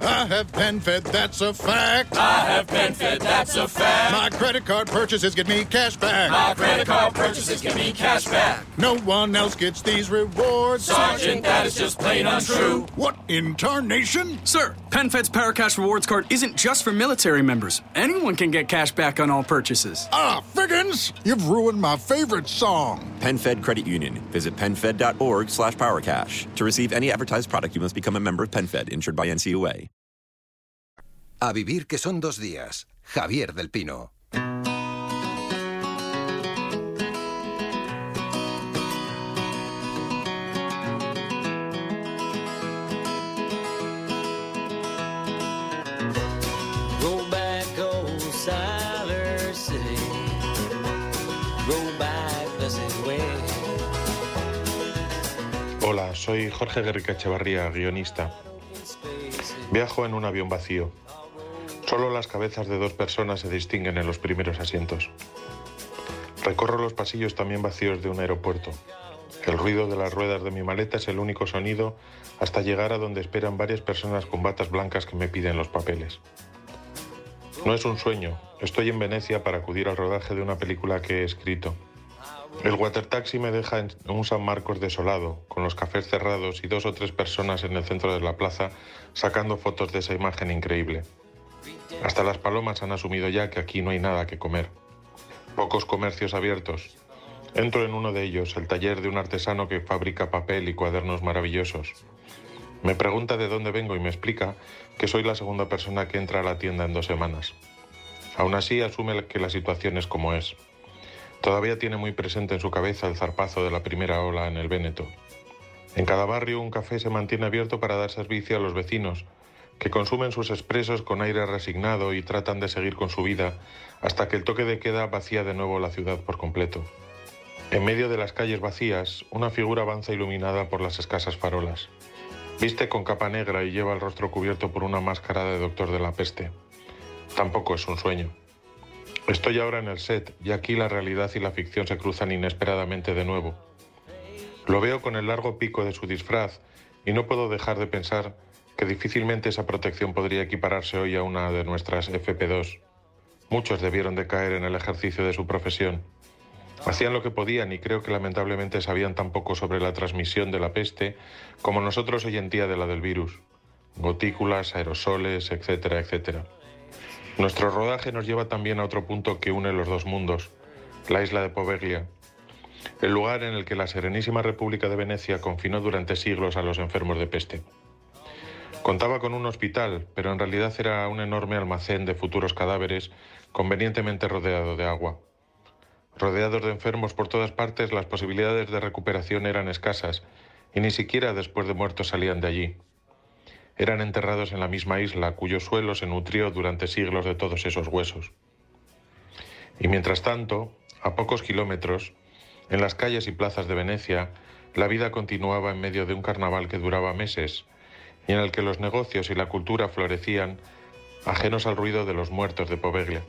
I have PenFed, that's a fact. I have PenFed, that's a fact. My credit card purchases get me cash back. My credit card purchases get me cash back. No one else gets these rewards. Sergeant, that is just plain untrue. What in tarnation? Sir, PenFed's Paracash Rewards Card isn't just for military members. Anyone can get cash back on all purchases. Ah, Figgins, you've ruined my favorite song. PenFed Credit Union. Visit PenFed.org slash PowerCash. To receive any advertised product, you must become a member of PenFed, insured by NCUA. A vivir que son dos días. Javier del Pino. Hola, soy Jorge Guerrica Echevarría, guionista. Viajo en un avión vacío. Solo las cabezas de dos personas se distinguen en los primeros asientos. Recorro los pasillos también vacíos de un aeropuerto. El ruido de las ruedas de mi maleta es el único sonido hasta llegar a donde esperan varias personas con batas blancas que me piden los papeles. No es un sueño, estoy en Venecia para acudir al rodaje de una película que he escrito. El watertaxi me deja en un San Marcos desolado, con los cafés cerrados y dos o tres personas en el centro de la plaza sacando fotos de esa imagen increíble. Hasta las palomas han asumido ya que aquí no hay nada que comer. Pocos comercios abiertos. Entro en uno de ellos, el taller de un artesano que fabrica papel y cuadernos maravillosos. Me pregunta de dónde vengo y me explica que soy la segunda persona que entra a la tienda en dos semanas. Aún así asume que la situación es como es. Todavía tiene muy presente en su cabeza el zarpazo de la primera ola en el Véneto. En cada barrio un café se mantiene abierto para dar servicio a los vecinos, que consumen sus expresos con aire resignado y tratan de seguir con su vida hasta que el toque de queda vacía de nuevo la ciudad por completo. En medio de las calles vacías, una figura avanza iluminada por las escasas farolas. Viste con capa negra y lleva el rostro cubierto por una máscara de doctor de la peste. Tampoco es un sueño. Estoy ahora en el set y aquí la realidad y la ficción se cruzan inesperadamente de nuevo. Lo veo con el largo pico de su disfraz y no puedo dejar de pensar que difícilmente esa protección podría equipararse hoy a una de nuestras FP2. Muchos debieron de caer en el ejercicio de su profesión. Hacían lo que podían y creo que lamentablemente sabían tan poco sobre la transmisión de la peste como nosotros hoy en día de la del virus. Gotículas, aerosoles, etcétera, etcétera. Nuestro rodaje nos lleva también a otro punto que une los dos mundos, la isla de Poveglia, el lugar en el que la Serenísima República de Venecia confinó durante siglos a los enfermos de peste. Contaba con un hospital, pero en realidad era un enorme almacén de futuros cadáveres convenientemente rodeado de agua. Rodeados de enfermos por todas partes, las posibilidades de recuperación eran escasas y ni siquiera después de muertos salían de allí. Eran enterrados en la misma isla, cuyo suelo se nutrió durante siglos de todos esos huesos. Y mientras tanto, a pocos kilómetros, en las calles y plazas de Venecia, la vida continuaba en medio de un carnaval que duraba meses y en el que los negocios y la cultura florecían, ajenos al ruido de los muertos de Poveglia.